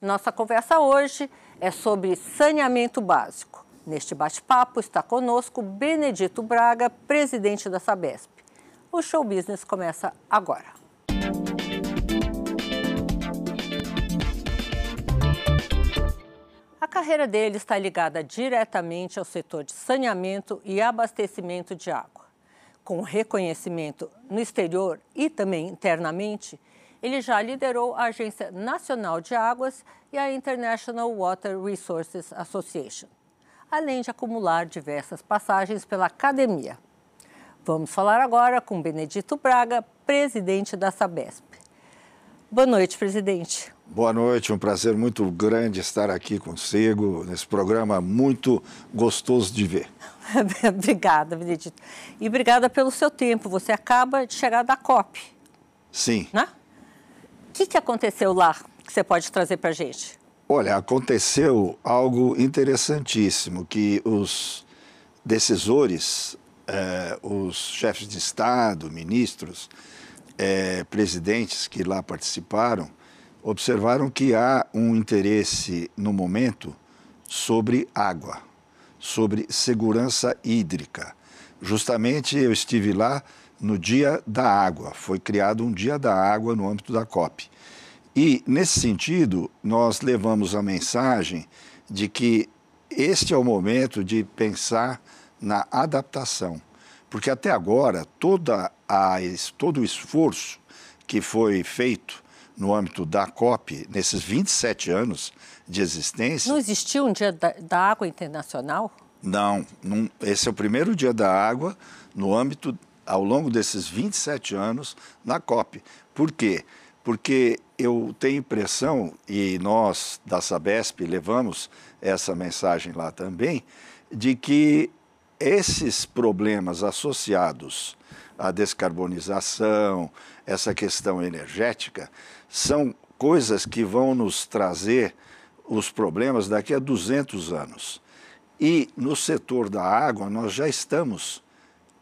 Nossa conversa hoje é sobre saneamento básico. Neste bate-papo está conosco Benedito Braga, presidente da Sabesp. O show business começa agora. A carreira dele está ligada diretamente ao setor de saneamento e abastecimento de água. Com reconhecimento no exterior e também internamente, ele já liderou a Agência Nacional de Águas e a International Water Resources Association, além de acumular diversas passagens pela academia. Vamos falar agora com Benedito Braga, presidente da Sabesp. Boa noite, presidente. Boa noite, um prazer muito grande estar aqui consigo nesse programa muito gostoso de ver. obrigada, Benedito. E obrigada pelo seu tempo. Você acaba de chegar da COP. Sim. Né? O que, que aconteceu lá que você pode trazer para a gente? Olha, aconteceu algo interessantíssimo, que os decisores, eh, os chefes de Estado, ministros, eh, presidentes que lá participaram, observaram que há um interesse no momento sobre água, sobre segurança hídrica. Justamente eu estive lá no Dia da Água. Foi criado um Dia da Água no âmbito da COP. E, nesse sentido, nós levamos a mensagem de que este é o momento de pensar na adaptação. Porque até agora, toda a, todo o esforço que foi feito no âmbito da COP, nesses 27 anos de existência. Não existiu um Dia da, da Água Internacional? Não, não, esse é o primeiro Dia da Água no âmbito ao longo desses 27 anos na COP. Por quê? Porque eu tenho impressão, e nós da Sabesp levamos essa mensagem lá também, de que esses problemas associados à descarbonização, essa questão energética, são coisas que vão nos trazer os problemas daqui a 200 anos. E no setor da água, nós já estamos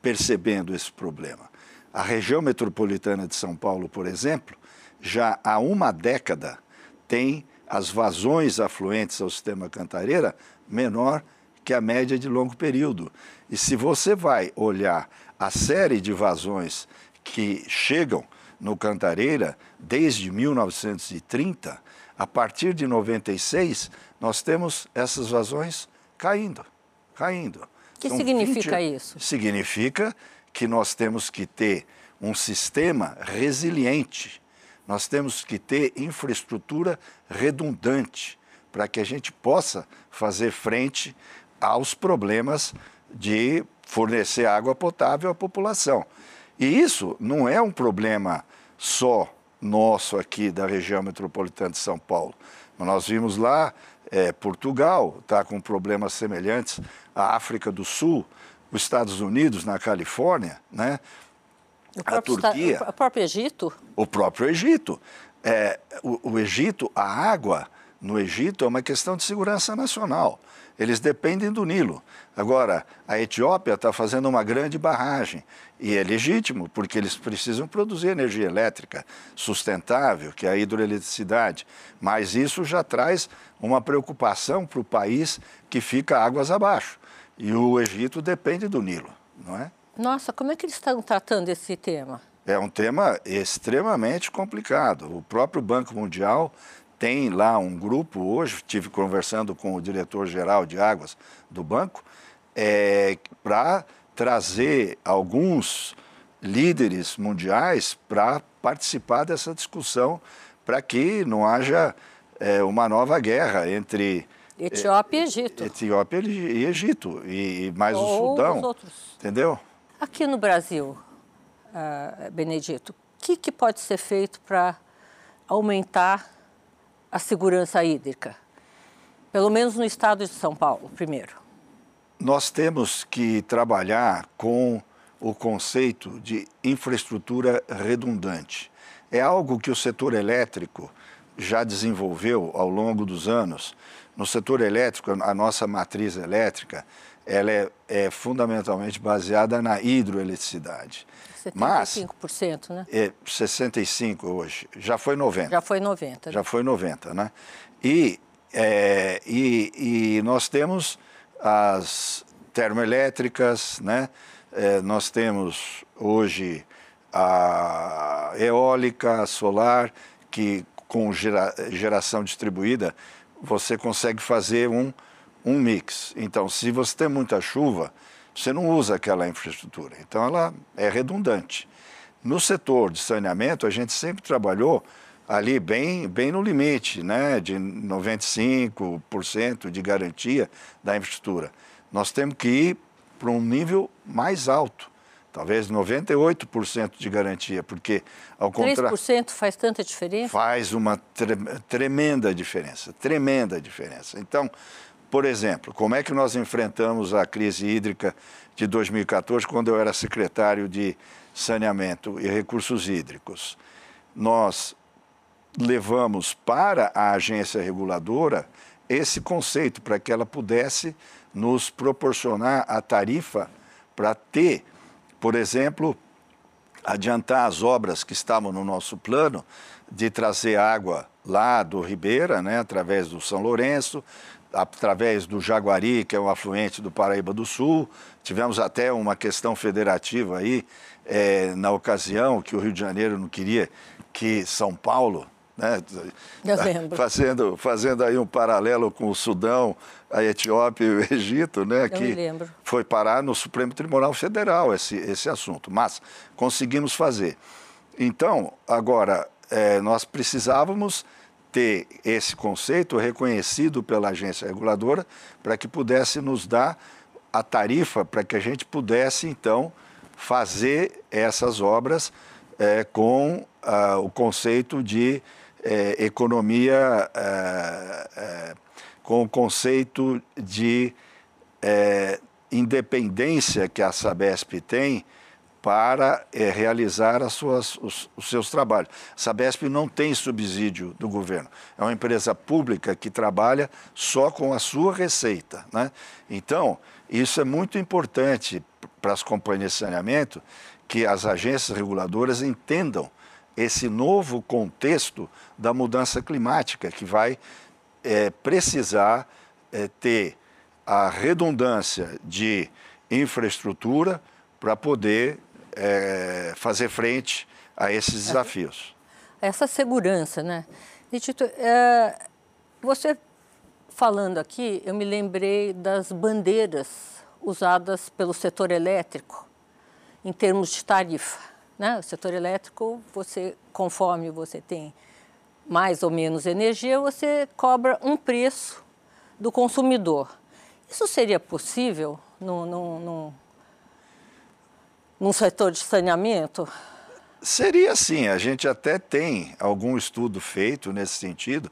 percebendo esse problema. A região metropolitana de São Paulo, por exemplo, já há uma década tem as vazões afluentes ao sistema Cantareira menor que a média de longo período. E se você vai olhar a série de vazões que chegam no Cantareira desde 1930, a partir de 96, nós temos essas vazões caindo, caindo. O que São significa 20... isso? Significa que nós temos que ter um sistema resiliente, nós temos que ter infraestrutura redundante para que a gente possa fazer frente aos problemas de fornecer água potável à população. E isso não é um problema só nosso aqui da região metropolitana de São Paulo. Nós vimos lá é, Portugal está com problemas semelhantes, a África do Sul, os Estados Unidos, na Califórnia, né? a Turquia. o próprio Egito? O próprio Egito. É, o, o Egito, a água no Egito é uma questão de segurança nacional. Eles dependem do Nilo. Agora, a Etiópia está fazendo uma grande barragem e é legítimo, porque eles precisam produzir energia elétrica sustentável, que é a hidroeletricidade. Mas isso já traz uma preocupação para o país que fica águas abaixo. E o Egito depende do Nilo, não é? Nossa, como é que eles estão tratando esse tema? É um tema extremamente complicado. O próprio Banco Mundial tem lá um grupo hoje, estive conversando com o diretor-geral de águas do banco, é, para trazer alguns líderes mundiais para participar dessa discussão, para que não haja é, uma nova guerra entre Etiópia e Egito. Etiópia e Egito, e, mais Ou o Sudão. Os outros. Entendeu? Aqui no Brasil, uh, Benedito, o que, que pode ser feito para aumentar a segurança hídrica? Pelo menos no estado de São Paulo, primeiro. Nós temos que trabalhar com o conceito de infraestrutura redundante. É algo que o setor elétrico já desenvolveu ao longo dos anos. No setor elétrico, a nossa matriz elétrica ela é, é fundamentalmente baseada na hidroeletricidade. 75%, né? É 65 hoje, já foi 90. Já foi 90. Né? Já foi 90, né? E, é, e, e nós temos as termoelétricas, né? É, nós temos hoje a eólica, a solar, que com gera, geração distribuída você consegue fazer um, um mix. Então, se você tem muita chuva, você não usa aquela infraestrutura. Então, ela é redundante. No setor de saneamento, a gente sempre trabalhou ali bem, bem no limite, né, de 95% de garantia da infraestrutura. Nós temos que ir para um nível mais alto, talvez 98% de garantia, porque ao contrário... 3% faz tanta diferença? Faz uma tre tremenda diferença, tremenda diferença. Então, por exemplo, como é que nós enfrentamos a crise hídrica de 2014, quando eu era secretário de Saneamento e Recursos Hídricos? Nós levamos para a agência reguladora esse conceito, para que ela pudesse nos proporcionar a tarifa para ter, por exemplo, adiantar as obras que estavam no nosso plano de trazer água lá do Ribeira, né, através do São Lourenço, através do Jaguari, que é um afluente do Paraíba do Sul. Tivemos até uma questão federativa aí, é, na ocasião, que o Rio de Janeiro não queria que São Paulo, né, fazendo, fazendo aí um paralelo com o Sudão, a Etiópia e o Egito, né, Eu que foi parar no Supremo Tribunal Federal esse, esse assunto, mas conseguimos fazer. Então, agora, é, nós precisávamos ter esse conceito reconhecido pela agência reguladora para que pudesse nos dar a tarifa para que a gente pudesse, então, fazer essas obras é, com ah, o conceito de é, economia, é, é com o conceito de é, independência que a Sabesp tem para é, realizar as suas, os, os, seus trabalhos. A Sabesp não tem subsídio do governo, é uma empresa pública que trabalha só com a sua receita. Né? Então, isso é muito importante para as companhias de saneamento que as agências reguladoras entendam esse novo contexto da mudança climática, que vai é, precisar é, ter a redundância de infraestrutura para poder é, fazer frente a esses desafios. Essa segurança, né? E, Tito, é, você falando aqui, eu me lembrei das bandeiras usadas pelo setor elétrico em termos de tarifa. Né? O setor elétrico, você, conforme você tem mais ou menos energia, você cobra um preço do consumidor. Isso seria possível no, no, no, num setor de saneamento? Seria sim, a gente até tem algum estudo feito nesse sentido,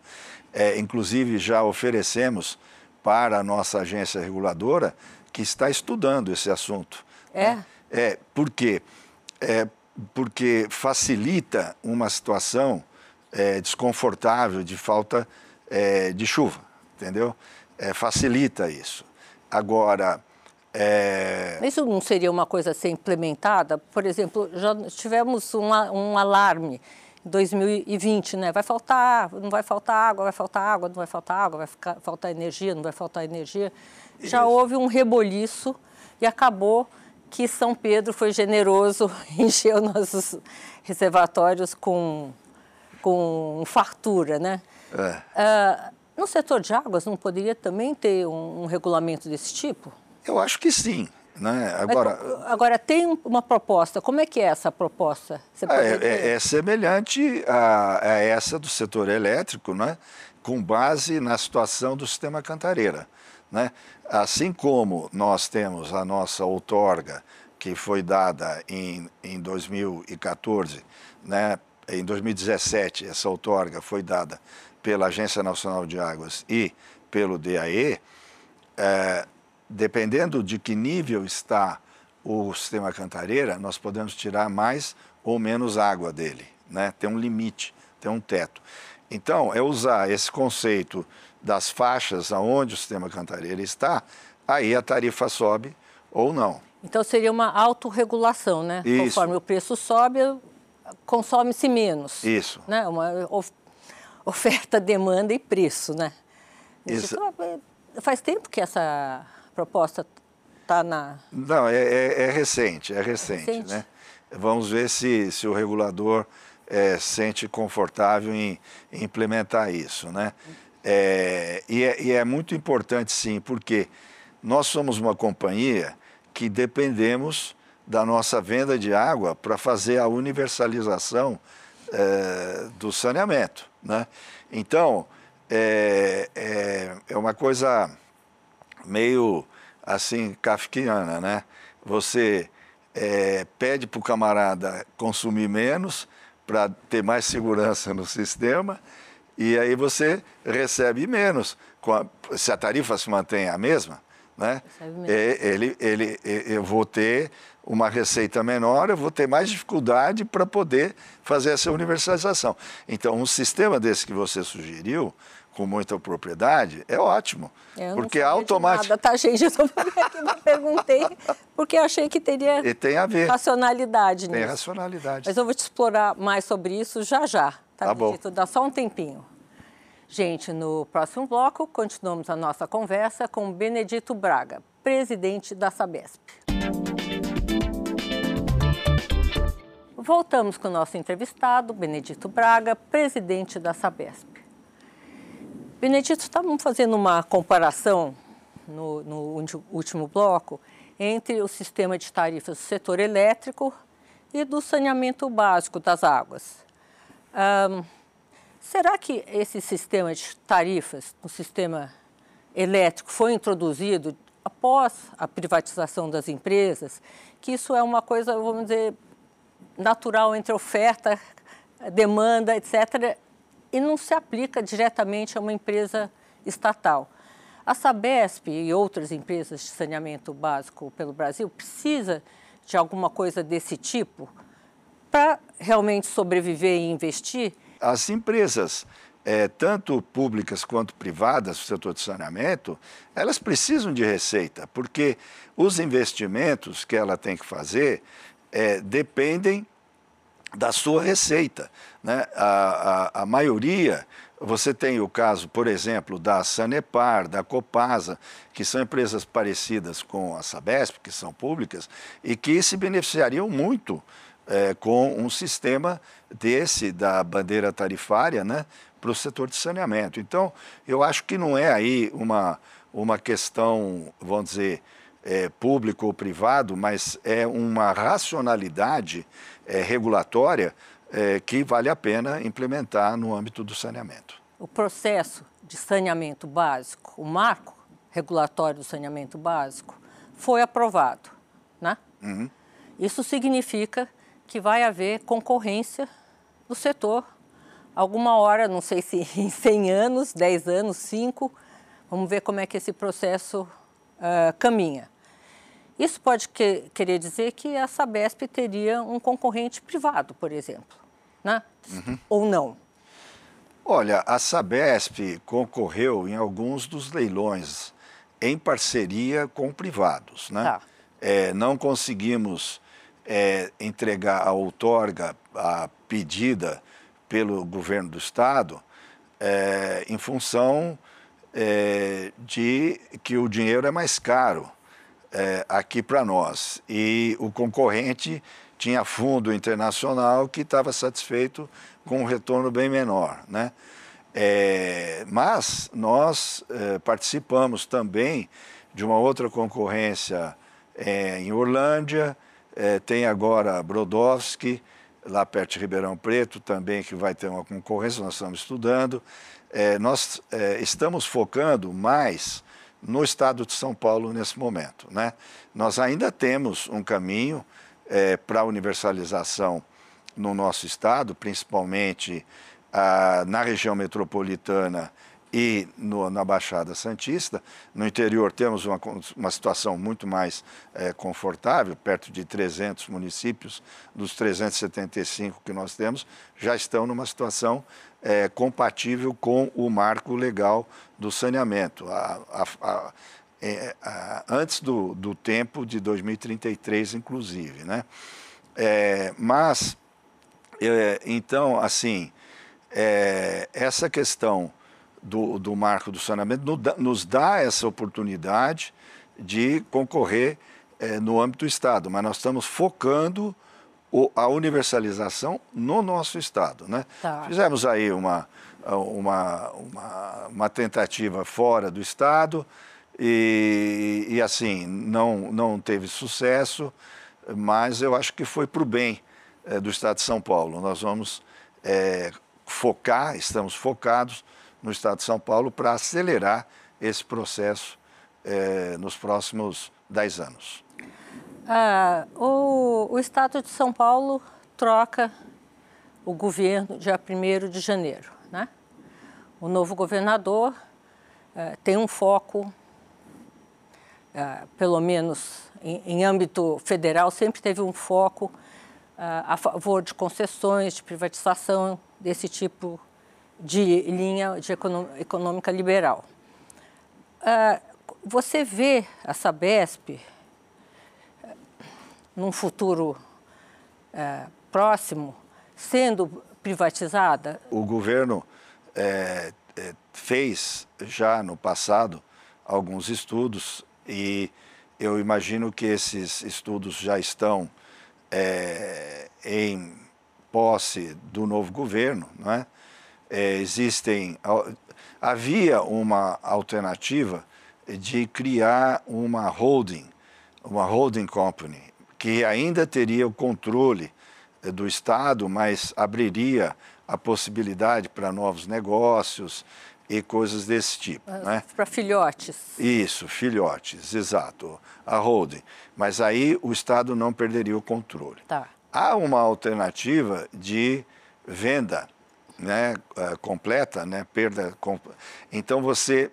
é, inclusive já oferecemos para a nossa agência reguladora que está estudando esse assunto. É? É, por quê? É, porque facilita uma situação é, desconfortável de falta é, de chuva, entendeu? É, facilita isso. Agora, é... Isso não seria uma coisa a ser implementada? Por exemplo, já tivemos um, um alarme em 2020, né? Vai faltar, não vai faltar água, vai faltar água, não vai faltar água, vai ficar, faltar energia, não vai faltar energia. Já Isso. houve um reboliço e acabou que São Pedro foi generoso, encheu nossos reservatórios com, com fartura, né? É. Uh, no setor de águas, não poderia também ter um, um regulamento desse tipo? Eu acho que sim. Né? Agora, agora, tem uma proposta. Como é que é essa proposta? É, é, é, semelhante a, a, essa do setor elétrico, né? com base na situação do sistema Cantareira. Né? Assim como nós temos a nossa outorga, que foi dada em, em 2014, né? Em 2017, essa outorga foi dada pela Agência Nacional de Águas e pelo DAE, é, dependendo de que nível está o sistema Cantareira, nós podemos tirar mais ou menos água dele. Né? Tem um limite, tem um teto. Então, é usar esse conceito das faixas aonde o sistema Cantareira está aí a tarifa sobe ou não. Então seria uma autorregulação, né? Isso. Conforme o preço sobe, consome-se menos. Isso. Né? Uma oferta, demanda e preço, né? Isso. Então, é, faz tempo que essa proposta está na... Não, é, é, é, recente, é recente, é recente, né? Vamos ver se, se o regulador é, sente confortável em, em, implementar isso, né? É, e, é, e é muito importante, sim, porque nós somos uma companhia que dependemos da nossa venda de água para fazer a universalização é, do saneamento. Né? Então, é, é, é, uma coisa meio assim kafkiana, né? Você é, pede para o camarada consumir menos para ter mais segurança no sistema e aí você recebe menos. A, se a tarifa se mantém a mesma, né? É, ele, ele, eu vou ter uma receita menor, eu vou ter mais dificuldade para poder fazer essa universalização. Então, um sistema desse que você sugeriu, com muita propriedade, é ótimo. Eu porque automaticamente. Nada, tá, gente? Eu só perguntei porque achei que teria e tem a ver. racionalidade tem nisso. racionalidade. Mas eu vou te explorar mais sobre isso já já. Tá, tá bom. Dá só um tempinho. Gente, no próximo bloco, continuamos a nossa conversa com Benedito Braga, presidente da Sabesp. Voltamos com o nosso entrevistado, Benedito Braga, presidente da Sabesp. Benedito, estávamos fazendo uma comparação no, no último bloco entre o sistema de tarifas do setor elétrico e do saneamento básico das águas. Um, Será que esse sistema de tarifas no sistema elétrico foi introduzido após a privatização das empresas? Que isso é uma coisa, vamos dizer, natural entre oferta, demanda, etc., e não se aplica diretamente a uma empresa estatal. A Sabesp e outras empresas de saneamento básico pelo Brasil precisa de alguma coisa desse tipo para realmente sobreviver e investir? As empresas, é, tanto públicas quanto privadas, do setor de saneamento, elas precisam de receita, porque os investimentos que ela tem que fazer é, dependem da sua receita. Né? A, a, a, maioria, você tem o caso, por exemplo, da Sanepar, da Copasa, que são empresas parecidas com a Sabesp, que são públicas, e que se beneficiariam muito é, com um sistema desse, da bandeira tarifária, né, para o setor de saneamento. Então, eu acho que não é aí uma, uma questão, vamos dizer, é, público ou privado, mas é uma racionalidade é, regulatória é, que vale a pena implementar no âmbito do saneamento. O processo de saneamento básico, o marco regulatório do saneamento básico, foi aprovado. Né? Uhum. Isso significa que vai haver concorrência no setor. Alguma hora, não sei se em 100 anos, 10 anos, 5, vamos ver como é que esse processo uh, caminha. Isso pode que, querer dizer que a Sabesp teria um concorrente privado, por exemplo, né? Uhum. ou não? Olha, a Sabesp concorreu em alguns dos leilões em parceria com privados. Né? Tá. É, não conseguimos é, entregar a outorga, a pedida pelo governo do Estado, é, em função é, de que o dinheiro é mais caro é, aqui para nós. E o concorrente tinha fundo internacional que estava satisfeito com um retorno bem menor. Né? É, mas nós é, participamos também de uma outra concorrência é, em Orlândia, é, tem agora Brodowski, lá perto de Ribeirão Preto, também que vai ter uma concorrência, nós estamos estudando. É, nós é, estamos focando mais no estado de São Paulo nesse momento. Né? Nós ainda temos um caminho é, para universalização no nosso estado, principalmente ah, na região metropolitana e no, na Baixada Santista. No interior temos uma, uma situação muito mais é, confortável, perto de 300 municípios dos 375 que nós temos, já estão numa situação é, compatível com o marco legal do saneamento. A, a, a, é, antes do, do tempo de 2033, inclusive. Né? É, mas, é, então, assim, é, essa questão do, do marco do saneamento nos dá essa oportunidade de concorrer é, no âmbito do Estado, mas nós estamos focando o, a universalização no nosso Estado. Né? Tá. Fizemos aí uma, uma, uma, uma, tentativa fora do Estado e, e, assim, não, não teve sucesso, mas eu acho que foi para o bem é, do Estado de São Paulo. Nós vamos é, focar, estamos focados no Estado de São Paulo para acelerar esse processo é, nos próximos 10 anos. Ah, o, o Estado de São Paulo troca o governo dia 1 de janeiro. Né? O novo governador eh, tem um foco, eh, pelo menos em, em, âmbito federal, sempre teve um foco a favor de concessões, de privatização, desse tipo de linha de econômica liberal. você vê a Sabesp num futuro é, próximo, sendo privatizada? O governo é, fez já no passado alguns estudos e eu imagino que esses estudos já estão é, em posse do novo governo, não é? É existem havia uma alternativa de criar uma holding, uma holding company que ainda teria o controle eh, do Estado, mas abriria a possibilidade para novos negócios e coisas desse tipo. Uh, né? Para filhotes. Isso, filhotes, exato, a holding. Mas aí o Estado não perderia o controle. Tá. Há uma alternativa de venda né, eh, completa, né, perda. Então você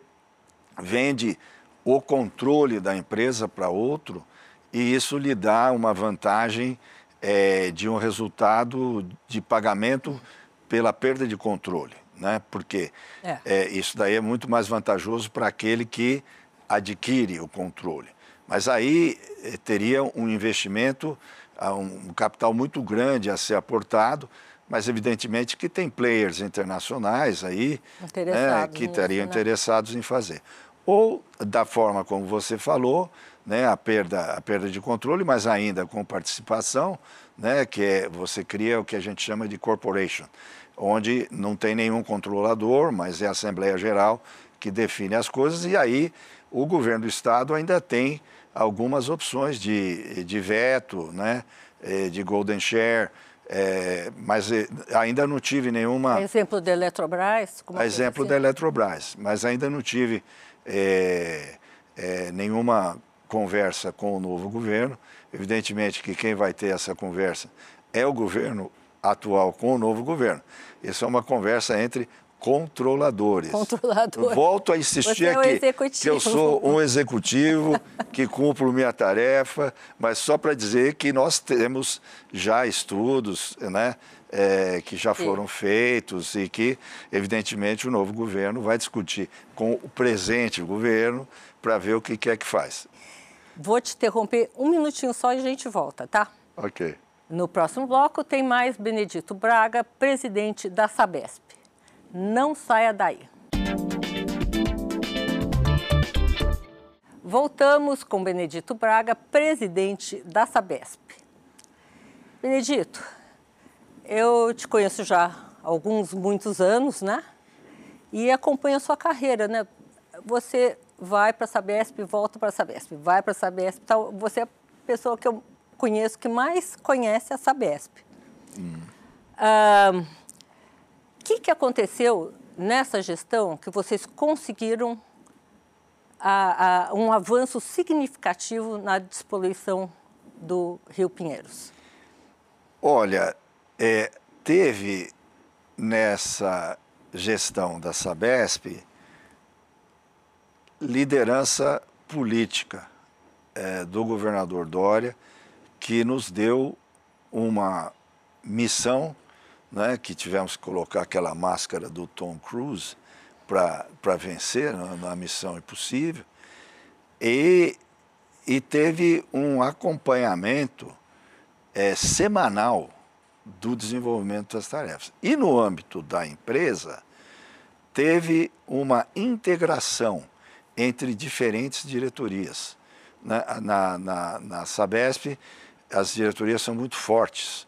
vende o controle da empresa para outro e isso lhe dá uma vantagem é, de um resultado de pagamento pela perda de controle, né? Porque é. É, isso daí é muito mais vantajoso para aquele que adquire o controle. Mas aí é, teria um investimento, ah, um capital muito grande a ser aportado, mas evidentemente que tem players internacionais aí né, que estariam né? interessados em fazer. Ou da forma como você falou, né, a, perda, a perda de controle, mas ainda com participação, né, que é, você cria o que a gente chama de corporation, onde não tem nenhum controlador, mas é a Assembleia Geral que define as coisas, e aí o governo do Estado ainda tem algumas opções de, de veto, né, eh, de golden share, é, mas eh, ainda não tive nenhuma... Exemplo da Eletrobras? exemplo assim? da Eletrobras, mas ainda não tive é, é, nenhuma conversa com o novo governo. Evidentemente que quem vai ter essa conversa é o governo atual com o novo governo. Isso é uma conversa entre controladores. Controlador. Volto a insistir é um aqui que eu sou um executivo que cumpro minha tarefa, mas só para dizer que nós temos já estudos, né, é, que já foram Sim. feitos e que, evidentemente, o novo governo vai discutir com o presente governo para ver o que quer que faz. Vou te interromper um minutinho só e a gente volta, tá? Ok. No próximo bloco tem mais Benedito Braga, presidente da Sabesp. Não saia daí. Voltamos com Benedito Braga, presidente da Sabesp. Benedito, eu te conheço já há alguns, muitos anos, né? E acompanho a sua carreira, né? Você vai para a Sabesp, volta para a Sabesp, vai para a Sabesp. Tal. Você é a pessoa que eu conheço que mais conhece a Sabesp. Hum. ah, que, que aconteceu nessa gestão que vocês conseguiram a, a, um avanço significativo na despoluição do Rio Pinheiros? Olha, é, teve nessa gestão da Sabesp liderança política é, do governador Dória, que nos deu uma missão, né, que tivemos que colocar aquela máscara do Tom Cruise para vencer na, na missão impossível, E, e teve um acompanhamento é, semanal do desenvolvimento das tarefas. E no âmbito da empresa, teve uma integração entre diferentes diretorias. Na, na, na, na Sabesp, as diretorias são muito fortes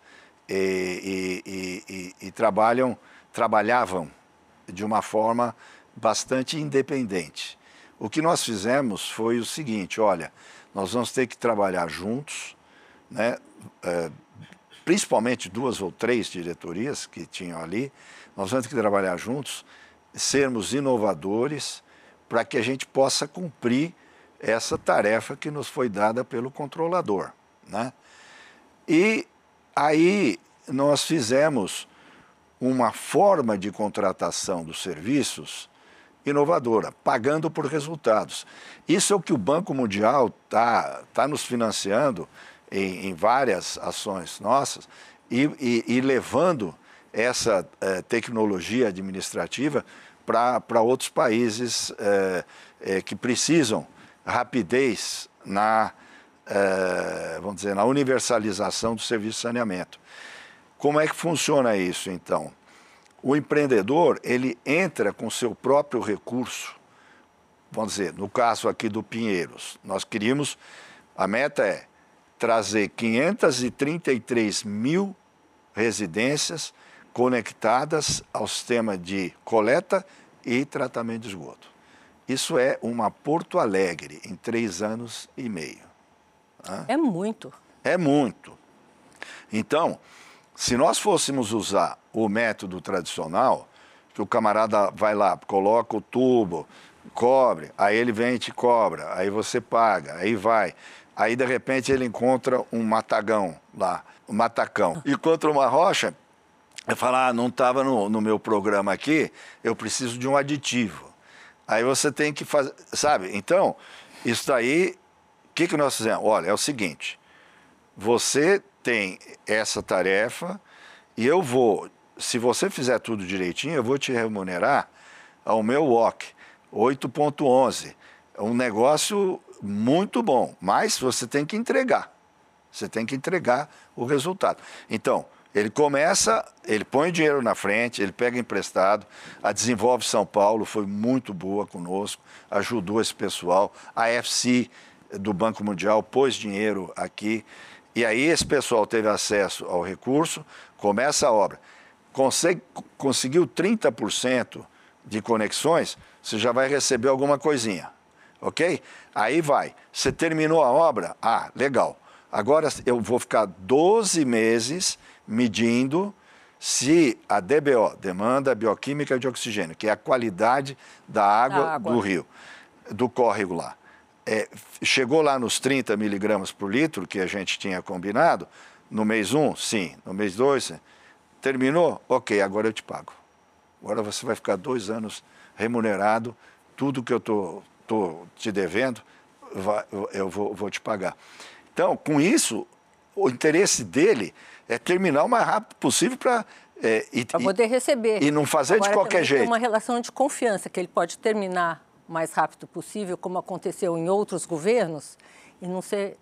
e, e, e, e trabalham, trabalhavam de uma forma bastante independente. O que nós fizemos foi o seguinte: olha, nós vamos ter que trabalhar juntos, né? É, principalmente duas ou três diretorias que tinham ali, nós vamos ter que trabalhar juntos, sermos inovadores, para que a gente possa cumprir essa tarefa que nos foi dada pelo controlador. Né? E aí nós fizemos uma forma de contratação dos serviços inovadora, pagando por resultados. Isso é o que o Banco Mundial está tá nos financiando em, em, várias ações nossas e, e, e levando essa eh, tecnologia administrativa para outros países eh, eh, que precisam rapidez na, vamos dizer, na universalização do serviço de saneamento. Como é que funciona isso, então? O empreendedor, ele entra com seu próprio recurso. Vamos dizer, no caso aqui do Pinheiros, nós queríamos, a meta é trazer 533 mil residências conectadas ao sistema de coleta e tratamento de esgoto. Isso é uma Porto Alegre em três anos e meio. É muito. É muito. Então, se nós fôssemos usar o método tradicional, que o camarada vai lá, coloca o tubo, cobre, aí ele vem e te cobra, aí você paga, aí vai. Aí de repente ele encontra um matagão lá, um matacão. Encontra uma rocha, eu falo, ah, não estava no, no meu programa aqui, eu preciso de um aditivo. Aí você tem que fazer, sabe? Então, isso daí, que, que nós fizemos? Olha, é o seguinte, você tem essa tarefa e eu vou, se você fizer tudo direitinho, eu vou te remunerar ao meu WOC 8.11. É um negócio muito bom, mas você tem que entregar. Você tem que entregar o resultado. Então, ele começa, ele põe dinheiro na frente, ele pega emprestado. A Desenvolve São Paulo foi muito boa conosco, ajudou esse pessoal. A FC do Banco Mundial pôs dinheiro aqui. E aí esse pessoal teve acesso ao recurso, começa a obra. Consegue, conseguiu 30% de conexões, você já vai receber alguma coisinha, ok? Aí vai. Você terminou a obra? Ah, legal. Agora eu vou ficar 12 meses medindo se a DBO, demanda bioquímica de oxigênio, que é a qualidade da água, da água. do rio, do córrego lá, é, chegou lá nos 30 miligramas por litro que a gente tinha combinado, no mês 1, um, sim, no mês 2, terminou? Ok, agora eu te pago. Agora você vai ficar dois anos remunerado, tudo que eu estou tô, tô te devendo, vai, eu vou, vou te pagar. Então, com isso, o interesse dele é terminar o mais rápido possível para é, para poder receber. E não fazer Agora, de qualquer jeito. Tem uma relação de confiança que ele pode terminar o mais rápido possível, como aconteceu em outros governos, e não ser,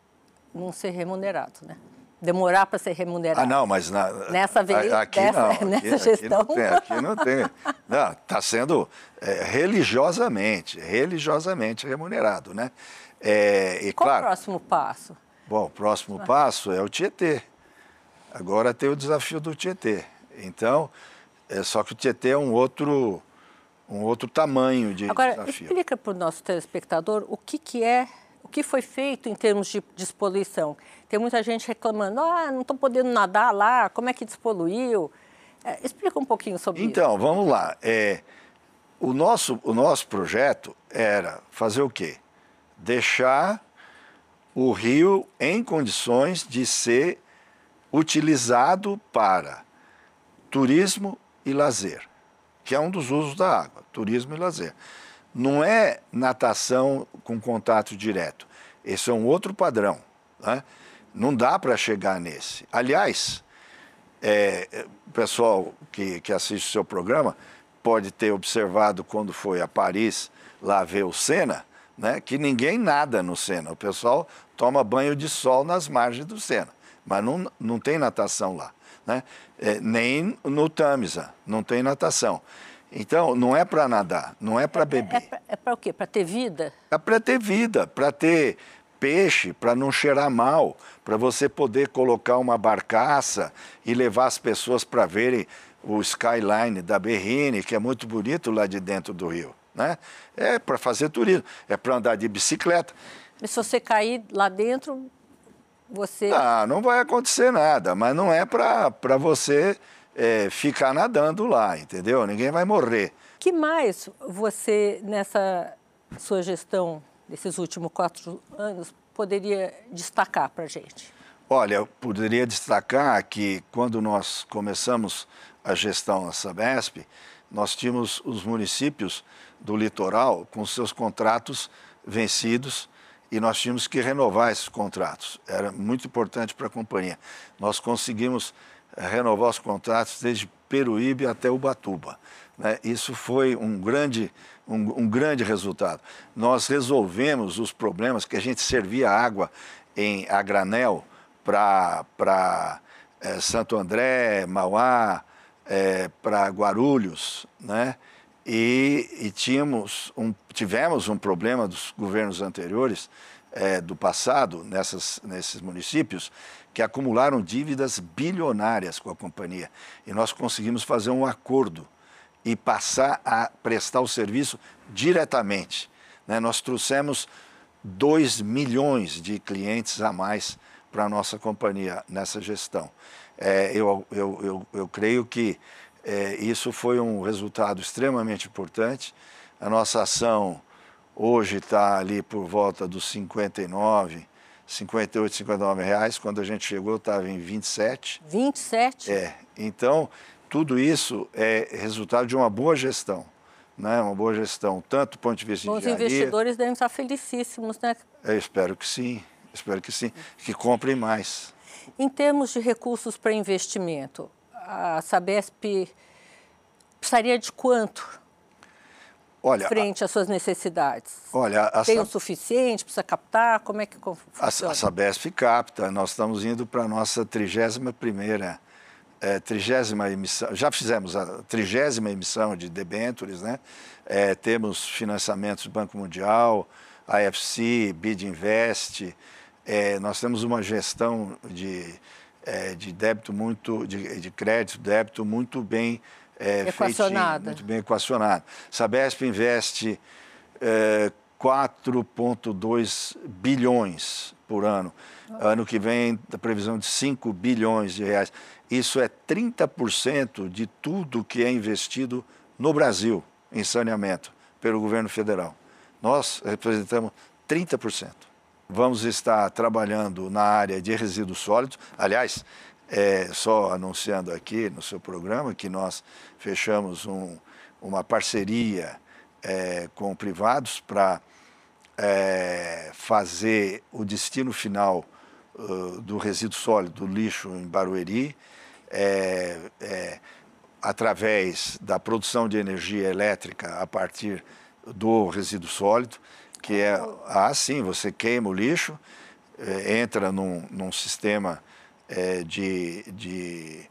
não ser remunerado, né? Demorar para ser remunerado. Ah, não, mas na, nessa vez, aqui dessa, não, nessa aqui, gestão. Aqui não tem, aqui não tem. Não, está sendo é, religiosamente, religiosamente remunerado, né? É, e, Qual claro, o próximo passo? Bom, o próximo ah. passo é o Tietê. Agora tem o desafio do Tietê. Então, é só que o Tietê é um outro um outro tamanho de Agora, desafio. explica para o nosso telespectador o que, que é, o que foi feito em termos de despoluição. Tem muita gente reclamando, ah, não estou podendo nadar lá, como é que despoluiu? É, explica um pouquinho sobre então, isso. Então, vamos lá. É, o, nosso, o nosso projeto era fazer o quê? Deixar o rio em condições de ser utilizado para turismo e lazer que é um dos usos da água, turismo e lazer. Não é natação com contato direto. Esse é um outro padrão. Né? Não dá para chegar nesse. Aliás, é, pessoal que, que assiste o seu programa pode ter observado quando foi a Paris lá ver o Senna, né, que ninguém nada no Sena. O pessoal toma banho de sol nas margens do Sena, mas não, não tem natação lá. Né? É, nem no Tamisa, não tem natação. Então, não é para nadar, não é para beber. É, é, é para o quê? Para ter vida? É para ter vida, para ter peixe, para não cheirar mal, para você poder colocar uma barcaça e levar as pessoas para verem o skyline da Berrine, que é muito bonito lá de dentro do rio. Né? É para fazer turismo, é para andar de bicicleta. E se você cair lá dentro, você. Ah, não vai acontecer nada, mas não é para você é, ficar nadando lá, entendeu? Ninguém vai morrer. que mais você, nessa sua gestão, desses últimos quatro anos, poderia destacar para a gente? Olha, eu poderia destacar que quando nós começamos a gestão da Sabesp, nós tínhamos os municípios do litoral com seus contratos vencidos e nós tínhamos que renovar esses contratos. Era muito importante para a companhia. Nós conseguimos renovar os contratos desde Peruíbe até Ubatuba. Né? Isso foi um grande, um, um, grande resultado. Nós resolvemos os problemas que a gente servia água em a granel para é, Santo André, Mauá, é, para Guarulhos, né? E, e tínhamos um, tivemos um problema dos governos anteriores é, do passado nessas, nesses municípios que acumularam dívidas bilionárias com a companhia. E nós conseguimos fazer um acordo e passar a prestar o serviço diretamente. Né? Nós trouxemos 2 milhões de clientes a mais para a nossa companhia nessa gestão. É, eu, eu, eu, eu, creio que é, isso foi um resultado extremamente importante. A nossa ação hoje está ali por volta dos 59, 58, 59 reais. Quando a gente chegou, estava em 27. 27? É. Então, tudo isso é resultado de uma boa gestão. Né? Uma boa gestão, tanto do ponto de vista Bom, de Os investidores devem estar felicíssimos, né? Eu espero que sim. Espero que sim. Que comprem mais. Em termos de recursos para investimento, a Sabesp precisaria de quanto Olha, frente às suas necessidades? Olha, a, tem o suficiente? Precisa captar? Como é que funciona? A, a Sabesp capta. Nós estamos indo para a nossa 31 primeira é, trigésima emissão, já fizemos a trigésima emissão de debêntures, né? É, temos financiamentos do Banco Mundial, AFC, BID Invest, é, nós temos uma gestão de, é, de débito muito, de, de crédito, débito muito bem é, equacionada. Feitinho, muito bem equacionado. Sabesp investe 4,2 é, bilhões por ano. Ano que vem, a previsão de 5 bilhões de reais. Isso é 30% de tudo que é investido no Brasil em saneamento pelo governo federal. Nós representamos 30%. Vamos estar trabalhando na área de resíduos sólidos. Aliás, é, só anunciando aqui no seu programa que nós fechamos um, uma parceria é, com privados para é, fazer o destino final uh, do resíduo sólido, do lixo em Barueri, é, é, através da produção de energia elétrica a partir do resíduo sólido, que é assim, você queima o lixo, é, entra num, num sistema é, de, de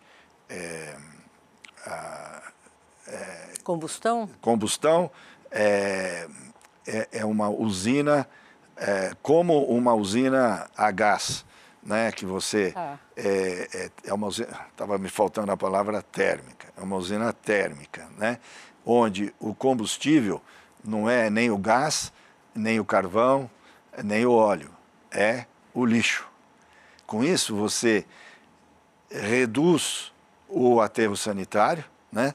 é, a, combustão, combustão é, é, uma usina como uma usina a gás né, que você ah. é, é, é, uma usina, estava me faltando a palavra térmica, é uma usina térmica, né, onde o combustível não é nem o gás, nem o carvão, nem o óleo, é o lixo. Com isso você reduz o aterro sanitário, né?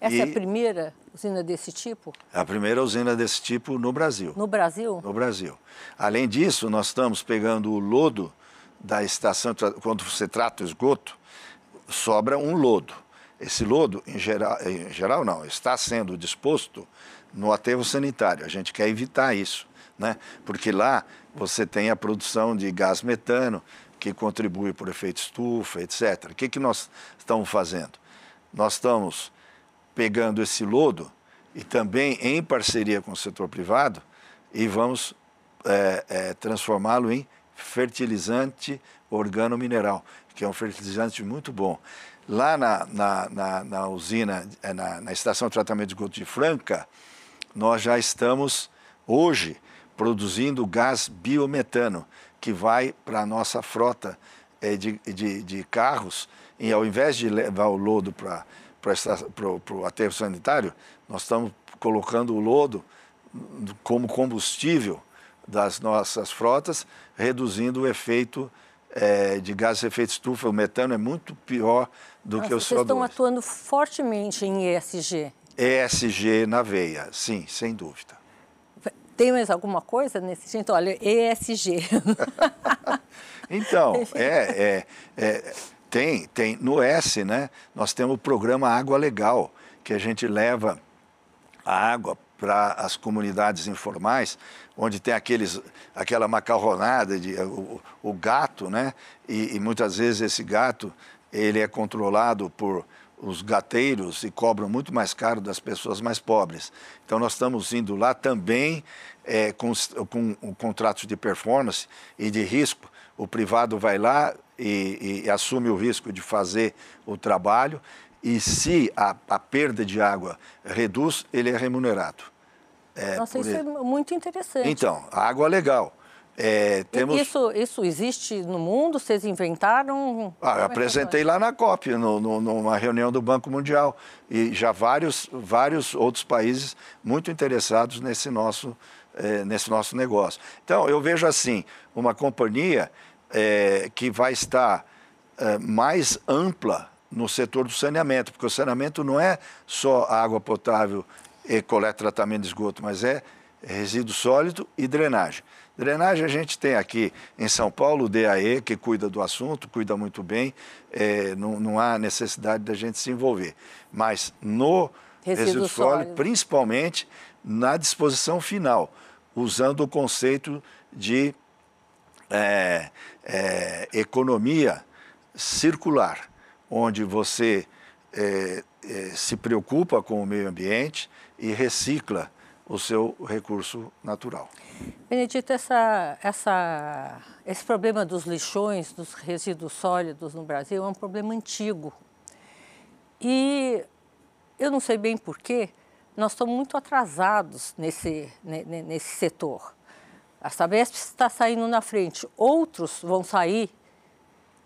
Essa e é a primeira usina desse tipo? A primeira usina desse tipo no Brasil. No Brasil? No Brasil. Além disso, nós estamos pegando o lodo da estação, quando você trata o esgoto, sobra um lodo. Esse lodo, em geral, em geral não, está sendo disposto no aterro sanitário. A gente quer evitar isso, né? porque lá você tem a produção de gás metano, que contribui por efeito estufa, etc. O que, que nós estamos fazendo? Nós estamos pegando esse lodo e também, em parceria com o setor privado, e vamos é, é, transformá-lo em fertilizante organo-mineral, que é um fertilizante muito bom. Lá na, na, na, na usina, é, na, na, estação de tratamento de esgoto de Franca, nós já estamos, hoje, produzindo gás biometano, que vai para a nossa frota é, de, de, de, carros, e ao invés de levar o lodo para o aterro sanitário, nós estamos colocando o lodo como combustível das nossas frotas, reduzindo o efeito é, de gases de efeito estufa. O metano é muito pior do Nossa, que o CO2. Vocês estão atuando fortemente em ESG. ESG na veia, sim, sem dúvida. Tem mais alguma coisa nesse sentido? Olha, ESG. então, é, é, é, tem, tem. No S, né, nós temos o programa Água Legal, que a gente leva a água para as comunidades informais, onde tem aqueles, aquela macarronada, de, o, o gato, né? E, e, muitas vezes esse gato ele é controlado por os gateiros e cobram muito mais caro das pessoas mais pobres. Então nós estamos indo lá também é, com, com um contrato de performance e de risco. O privado vai lá e, e assume o risco de fazer o trabalho e se a, a perda de água reduz, ele é remunerado. É, Nossa, isso ele. é muito interessante. Então, a água é legal. É, temos... isso, isso existe no mundo? Vocês inventaram? Ah, eu é apresentei lá na COP, no, no, numa reunião do Banco Mundial. E já vários, vários outros países muito interessados nesse nosso, é, nesse nosso negócio. Então, eu vejo assim, uma companhia é, que vai estar é, mais ampla no setor do saneamento, porque o saneamento não é só água potável e coleta tratamento de esgoto, mas é resíduo sólido e drenagem. Drenagem a gente tem aqui em São Paulo o DAE, que cuida do assunto, cuida muito bem, é, não, não, há necessidade da gente se envolver. Mas no resíduo, resíduo sólido, sólido, principalmente na disposição final, usando o conceito de é, é, economia circular, onde você é, é, se preocupa com o meio ambiente e recicla o seu recurso natural. Benedito, essa, essa, esse problema dos lixões, dos resíduos sólidos no Brasil é um problema antigo. E eu não sei bem porquê, nós estamos muito atrasados nesse, nesse setor. A Sabesp está saindo na frente, outros vão sair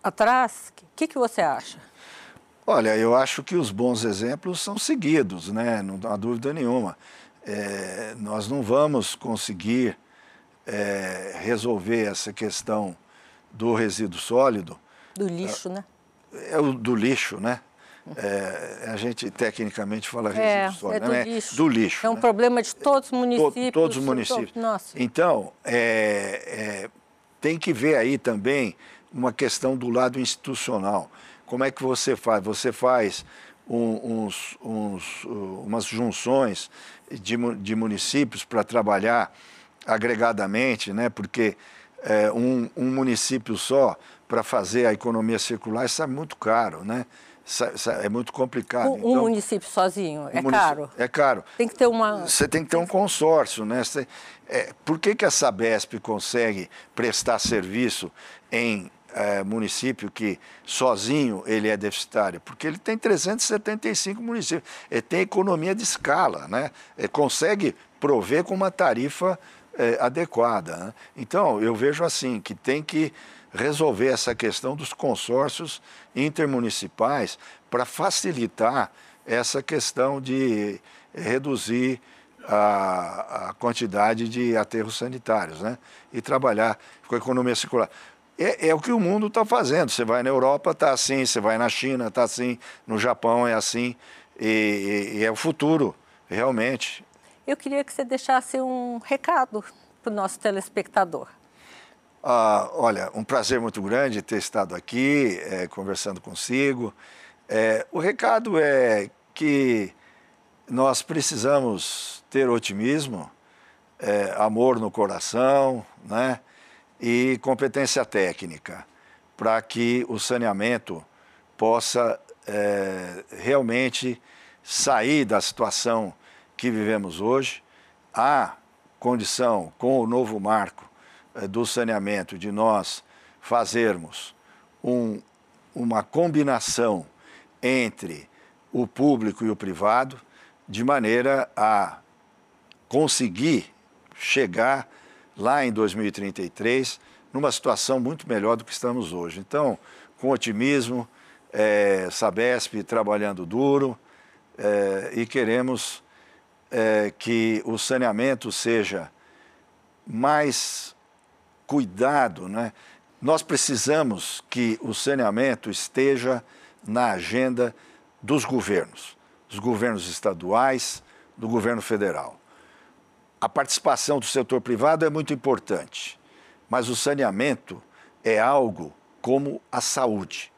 atrás. O que, que você acha? Olha, eu acho que os bons exemplos são seguidos, né? não há dúvida nenhuma. É, nós não vamos conseguir é, resolver essa questão do resíduo sólido. Do lixo, né? É o do lixo, né? É, a gente tecnicamente fala é, resíduo sólido, é do, né? lixo. do lixo. É um né? problema de todos os municípios. todos os municípios. Nossa. Então, é, é, tem que ver aí também uma questão do lado institucional. Como é que você faz? Você faz um, uns, uns, umas junções de, de municípios para trabalhar agregadamente, né? porque é, um, um município só para fazer a economia circular, isso é muito caro, né? É muito complicado. Um, então, município sozinho é caro? É caro. Tem que ter uma... Você tem que ter um consórcio, né? Você, é, por que, que a Sabesp consegue prestar serviço em é, município que sozinho ele é deficitário? Porque ele tem 375 municípios. Ele tem economia de escala, né? Ele consegue prover com uma tarifa é, adequada. Né? Então, eu vejo assim, que tem que resolver essa questão dos consórcios intermunicipais para facilitar essa questão de reduzir a, a, quantidade de aterros sanitários, né? E trabalhar com a economia circular. É, é o que o mundo está fazendo. Você vai na Europa, está assim, você vai na China, está assim, no Japão é assim, e, e, e é o futuro, realmente. Eu queria que você deixasse um recado para o nosso telespectador. Ah, olha, um prazer muito grande ter estado aqui é, conversando consigo. É, o recado é que nós precisamos ter otimismo, é, amor no coração, né? e competência técnica para que o saneamento possa realmente sair da situação que vivemos hoje. Há condição, com o novo marco do saneamento, de nós fazermos um, uma combinação entre o público e o privado, de maneira a conseguir chegar lá em 2033 numa situação muito melhor do que estamos hoje. Então, com otimismo, é, Sabesp trabalhando duro é, e queremos é, que o saneamento seja mais cuidado. Né? Nós precisamos que o saneamento esteja na agenda dos governos, dos governos estaduais, do governo federal. A participação do setor privado é muito importante, mas o saneamento é algo como a saúde.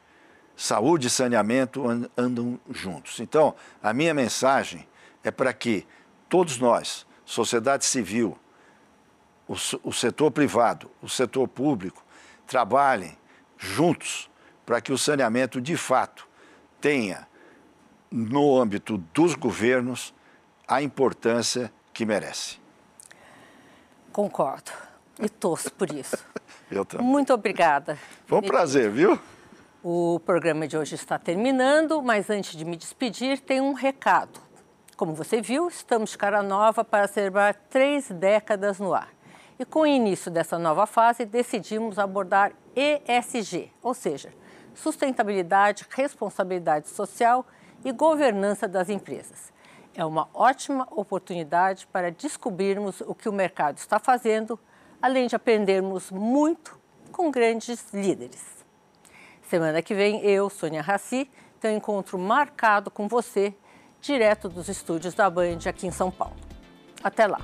Saúde e saneamento andam juntos. Então, a minha mensagem é para que todos nós, sociedade civil, o, o setor privado, o setor público, trabalhem juntos para que o saneamento de fato tenha, no âmbito dos governos, a importância que merece. Concordo e torço por isso. Eu também. Muito obrigada. Foi um prazer, viu? O programa de hoje está terminando, mas antes de me despedir, tem um recado. Como você viu, estamos de cara nova para celebrar três décadas no ar. E com o início dessa nova fase, decidimos abordar ESG, ou seja, sustentabilidade, responsabilidade social e governança das empresas. É uma ótima oportunidade para descobrirmos o que o mercado está fazendo, além de aprendermos muito com grandes líderes. Semana que vem, eu, Sônia Raci, tenho um encontro marcado com você, direto dos estúdios da Band aqui em São Paulo. Até lá!